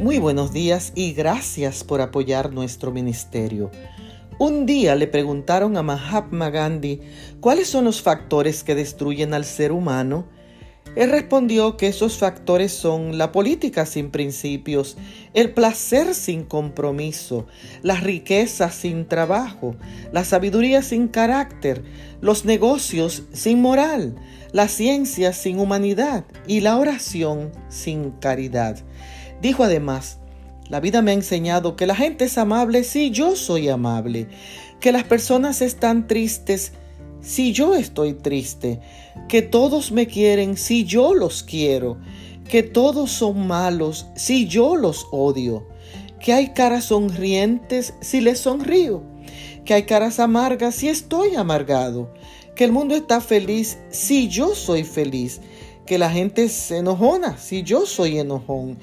Muy buenos días y gracias por apoyar nuestro ministerio. Un día le preguntaron a Mahatma Gandhi cuáles son los factores que destruyen al ser humano. Él respondió que esos factores son la política sin principios, el placer sin compromiso, las riquezas sin trabajo, la sabiduría sin carácter, los negocios sin moral, la ciencia sin humanidad y la oración sin caridad. Dijo además, la vida me ha enseñado que la gente es amable si yo soy amable, que las personas están tristes si yo estoy triste, que todos me quieren si yo los quiero, que todos son malos si yo los odio, que hay caras sonrientes si les sonrío, que hay caras amargas si estoy amargado, que el mundo está feliz si yo soy feliz, que la gente se enojona si yo soy enojón,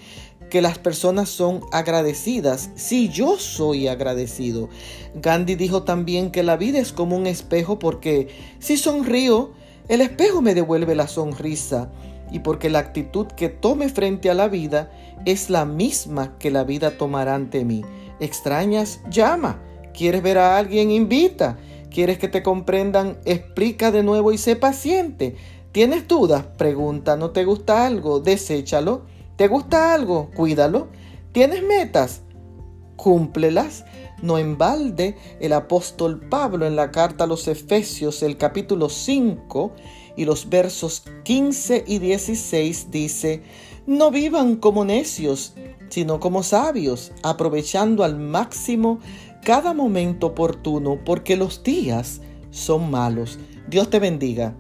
que las personas son agradecidas si yo soy agradecido. Gandhi dijo también que la vida es como un espejo porque si sonrío, el espejo me devuelve la sonrisa y porque la actitud que tome frente a la vida es la misma que la vida tomará ante mí. ¿Extrañas? Llama. ¿Quieres ver a alguien? Invita. ¿Quieres que te comprendan? Explica de nuevo y sé paciente. ¿Tienes dudas? Pregunta. ¿No te gusta algo? Deséchalo. ¿Te gusta algo? Cuídalo. ¿Tienes metas? Cúmplelas. No en balde, el apóstol Pablo en la carta a los Efesios, el capítulo 5 y los versos 15 y 16 dice, no vivan como necios, sino como sabios, aprovechando al máximo cada momento oportuno, porque los días son malos. Dios te bendiga.